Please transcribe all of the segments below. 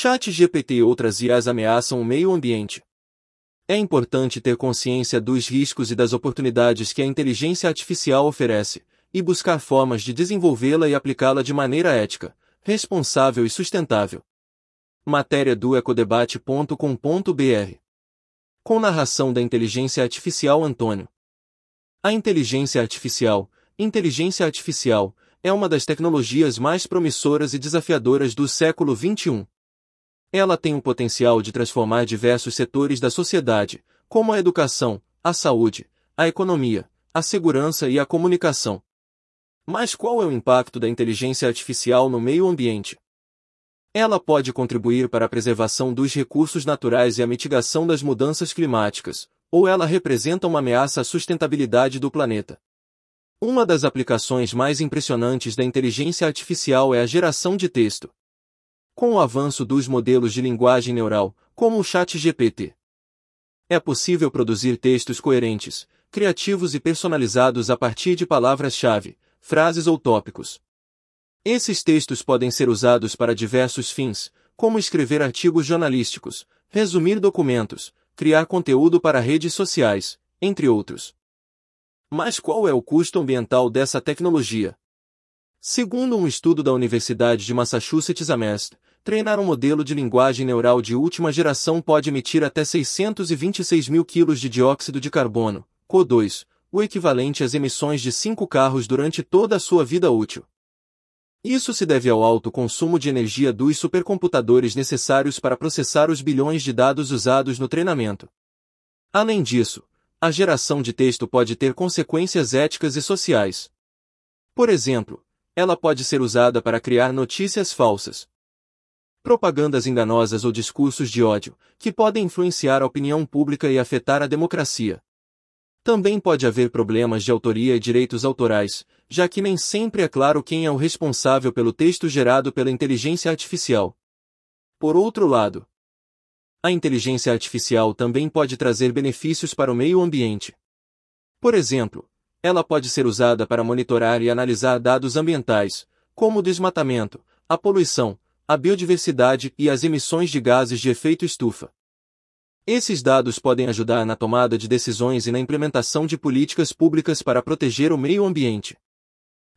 Chat GPT e outras IAs ameaçam o meio ambiente. É importante ter consciência dos riscos e das oportunidades que a inteligência artificial oferece, e buscar formas de desenvolvê-la e aplicá-la de maneira ética, responsável e sustentável. Matéria do ecodebate.com.br Com narração da inteligência artificial Antônio. A inteligência artificial, inteligência artificial, é uma das tecnologias mais promissoras e desafiadoras do século XXI. Ela tem o potencial de transformar diversos setores da sociedade, como a educação, a saúde, a economia, a segurança e a comunicação. Mas qual é o impacto da inteligência artificial no meio ambiente? Ela pode contribuir para a preservação dos recursos naturais e a mitigação das mudanças climáticas, ou ela representa uma ameaça à sustentabilidade do planeta. Uma das aplicações mais impressionantes da inteligência artificial é a geração de texto. Com o avanço dos modelos de linguagem neural, como o ChatGPT, é possível produzir textos coerentes, criativos e personalizados a partir de palavras-chave, frases ou tópicos. Esses textos podem ser usados para diversos fins, como escrever artigos jornalísticos, resumir documentos, criar conteúdo para redes sociais, entre outros. Mas qual é o custo ambiental dessa tecnologia? Segundo um estudo da Universidade de Massachusetts Amherst, treinar um modelo de linguagem neural de última geração pode emitir até 626 mil quilos de dióxido de carbono, CO2, o equivalente às emissões de cinco carros durante toda a sua vida útil. Isso se deve ao alto consumo de energia dos supercomputadores necessários para processar os bilhões de dados usados no treinamento. Além disso, a geração de texto pode ter consequências éticas e sociais. Por exemplo, ela pode ser usada para criar notícias falsas, propagandas enganosas ou discursos de ódio, que podem influenciar a opinião pública e afetar a democracia. Também pode haver problemas de autoria e direitos autorais, já que nem sempre é claro quem é o responsável pelo texto gerado pela inteligência artificial. Por outro lado, a inteligência artificial também pode trazer benefícios para o meio ambiente. Por exemplo, ela pode ser usada para monitorar e analisar dados ambientais, como o desmatamento, a poluição, a biodiversidade e as emissões de gases de efeito estufa. Esses dados podem ajudar na tomada de decisões e na implementação de políticas públicas para proteger o meio ambiente.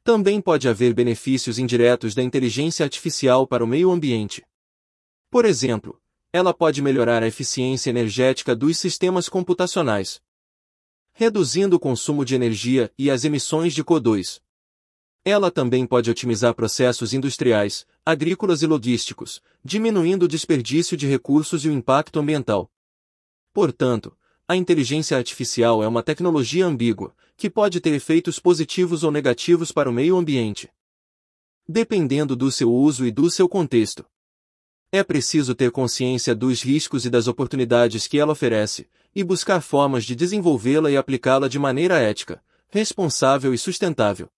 Também pode haver benefícios indiretos da inteligência artificial para o meio ambiente. Por exemplo, ela pode melhorar a eficiência energética dos sistemas computacionais, reduzindo o consumo de energia e as emissões de CO2. Ela também pode otimizar processos industriais, agrícolas e logísticos, diminuindo o desperdício de recursos e o impacto ambiental. Portanto, a inteligência artificial é uma tecnologia ambígua, que pode ter efeitos positivos ou negativos para o meio ambiente. Dependendo do seu uso e do seu contexto. É preciso ter consciência dos riscos e das oportunidades que ela oferece, e buscar formas de desenvolvê-la e aplicá-la de maneira ética, responsável e sustentável.